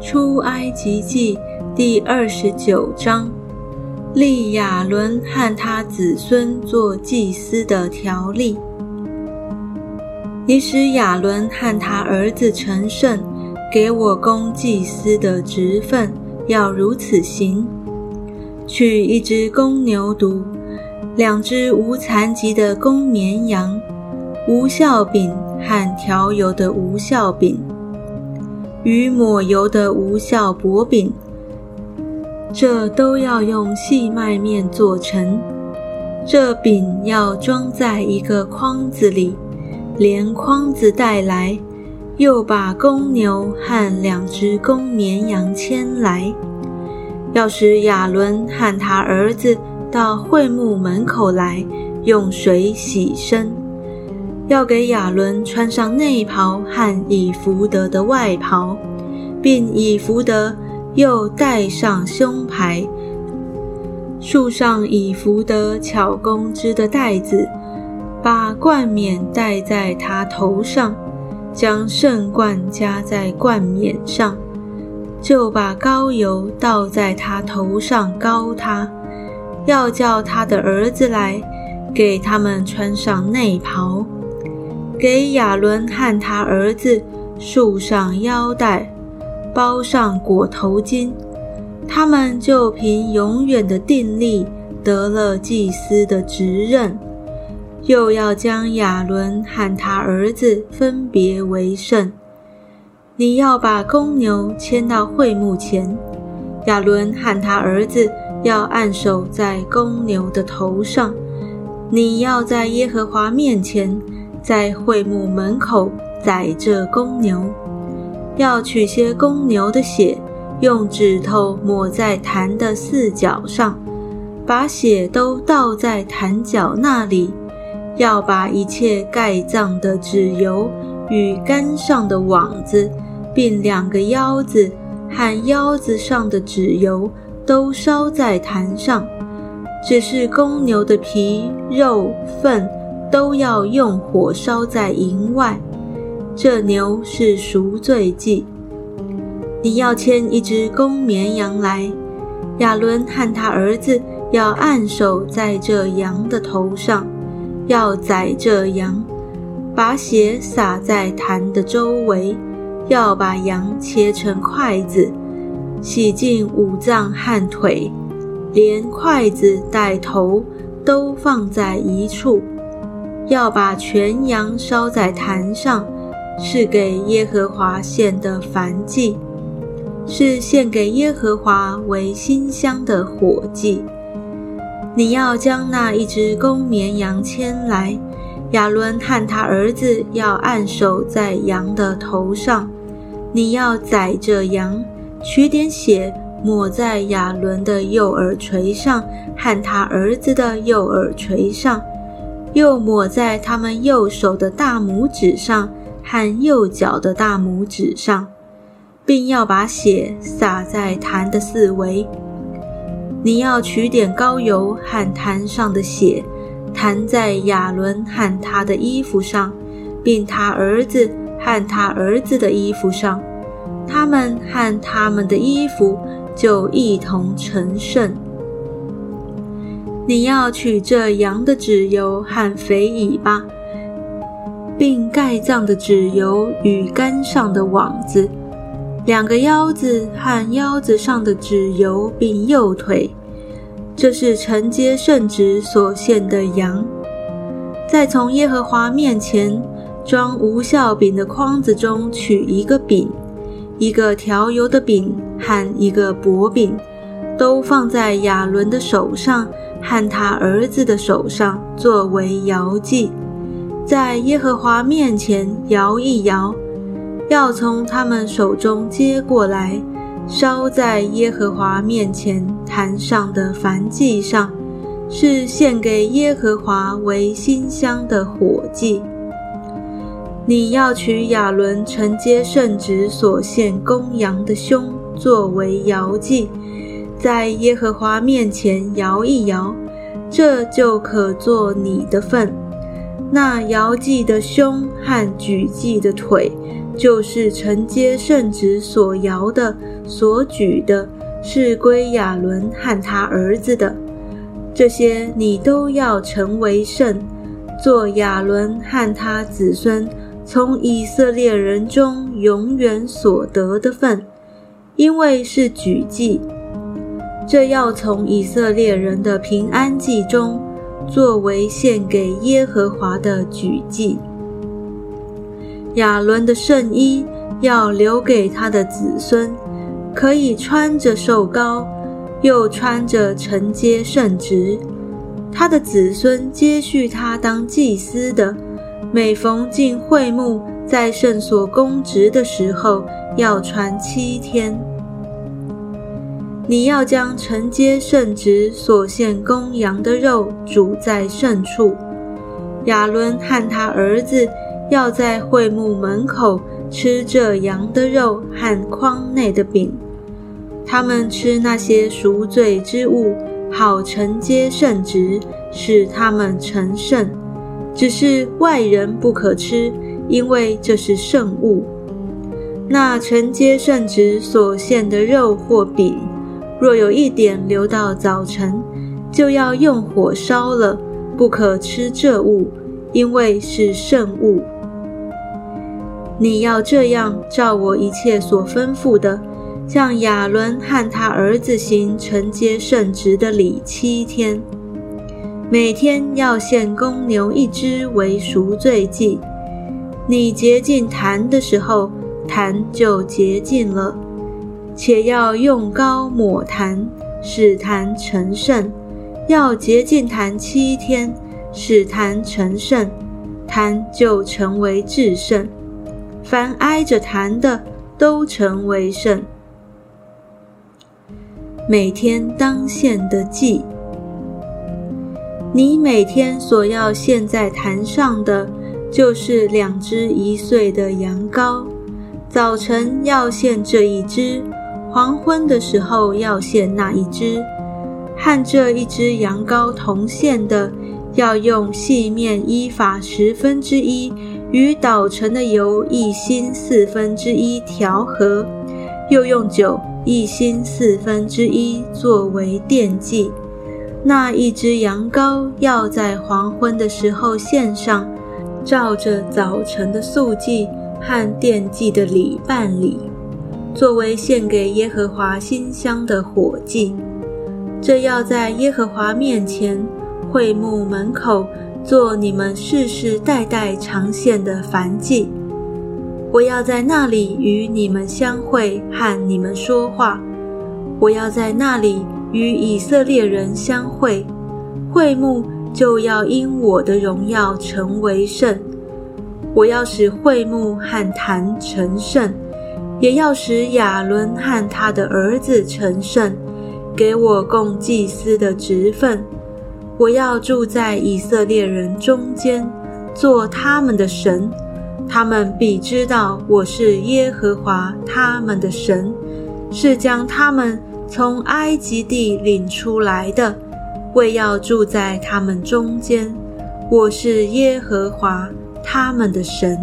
出埃及记第二十九章，立亚伦和他子孙做祭司的条例。你使亚伦和他儿子成圣，给我供祭司的职分，要如此行：取一只公牛犊，两只无残疾的公绵羊，无酵饼和调油的无酵饼。与抹油的无效薄饼，这都要用细麦面做成。这饼要装在一个筐子里，连筐子带来。又把公牛和两只公绵羊牵来，要使亚伦和他儿子到会幕门口来，用水洗身。要给亚伦穿上内袍和以福德的外袍，并以福德又戴上胸牌，束上以福德巧工织的带子，把冠冕戴在他头上，将圣冠加在冠冕上，就把膏油倒在他头上膏他，要叫他的儿子来，给他们穿上内袍。给亚伦和他儿子束上腰带，包上裹头巾，他们就凭永远的定力得了祭司的职任。又要将亚伦和他儿子分别为圣。你要把公牛牵到会幕前，亚伦和他儿子要按手在公牛的头上。你要在耶和华面前。在会幕门口宰这公牛，要取些公牛的血，用指头抹在坛的四角上，把血都倒在坛角那里。要把一切盖葬的脂油与杆上的网子，并两个腰子和腰子上的脂油都烧在坛上。只是公牛的皮肉粪。都要用火烧在营外。这牛是赎罪祭。你要牵一只公绵羊来，亚伦和他儿子要按手在这羊的头上，要宰这羊，把血洒在坛的周围，要把羊切成筷子，洗净五脏和腿，连筷子带头都放在一处。要把全羊烧在坛上，是给耶和华献的燔祭，是献给耶和华为馨香的火祭。你要将那一只公绵羊牵来，亚伦和他儿子要按手在羊的头上。你要宰这羊，取点血抹在亚伦的右耳垂上和他儿子的右耳垂上。又抹在他们右手的大拇指上和右脚的大拇指上，并要把血洒在坛的四围。你要取点膏油和坛上的血，弹在亚伦和他的衣服上，并他儿子和他儿子的衣服上，他们和他们的衣服就一同成圣。你要取这羊的脂油和肥尾巴，并盖脏的脂油与杆上的网子，两个腰子和腰子上的脂油，并右腿。这是承接圣旨所献的羊。再从耶和华面前装无效饼的筐子中取一个饼，一个调油的饼和一个薄饼，都放在亚伦的手上。和他儿子的手上作为摇祭，在耶和华面前摇一摇，要从他们手中接过来，烧在耶和华面前坛上的燔祭上，是献给耶和华为馨香的火祭。你要取亚伦承接圣旨所献公羊的胸作为摇祭。在耶和华面前摇一摇，这就可做你的份。那摇祭的胸和举祭的腿，就是承接圣旨所摇的、所举的，是归亚伦和他儿子的。这些你都要成为圣，做亚伦和他子孙从以色列人中永远所得的份，因为是举祭。这要从以色列人的平安祭中。作为献给耶和华的举祭，亚伦的圣衣要留给他的子孙，可以穿着受膏，又穿着承接圣职。他的子孙接续他当祭司的，每逢进会幕，在圣所供职的时候，要穿七天。你要将承接圣职所献公羊的肉煮在圣处。亚伦和他儿子要在会幕门口吃这羊的肉和筐内的饼。他们吃那些赎罪之物，好承接圣职，使他们成圣。只是外人不可吃，因为这是圣物。那承接圣职所献的肉或饼。若有一点留到早晨，就要用火烧了，不可吃这物，因为是圣物。你要这样照我一切所吩咐的，向亚伦和他儿子行承接圣职的礼七天。每天要献公牛一只为赎罪祭。你洁净坛的时候，坛就洁净了。且要用膏抹坛，使坛成圣；要洁净坛七天，使坛成圣，坛就成为至圣。凡挨着坛的，都成为圣。每天当献的祭，你每天所要献在坛上的，就是两只一岁的羊羔。早晨要献这一只。黄昏的时候要献那一只，和这一只羊羔同献的，要用细面一法十分之一与捣成的油一心四分之一调和，又用酒一心四分之一作为奠祭。那一只羊羔要在黄昏的时候献上，照着早晨的素祭和奠祭的礼办理。作为献给耶和华馨香的火祭，这要在耶和华面前会幕门口做你们世世代代常献的燔祭。我要在那里与你们相会，和你们说话。我要在那里与以色列人相会，会幕就要因我的荣耀成为圣。我要使会幕和坛成圣。也要使亚伦和他的儿子成圣，给我供祭司的职分。我要住在以色列人中间，做他们的神。他们必知道我是耶和华他们的神，是将他们从埃及地领出来的，为要住在他们中间。我是耶和华他们的神。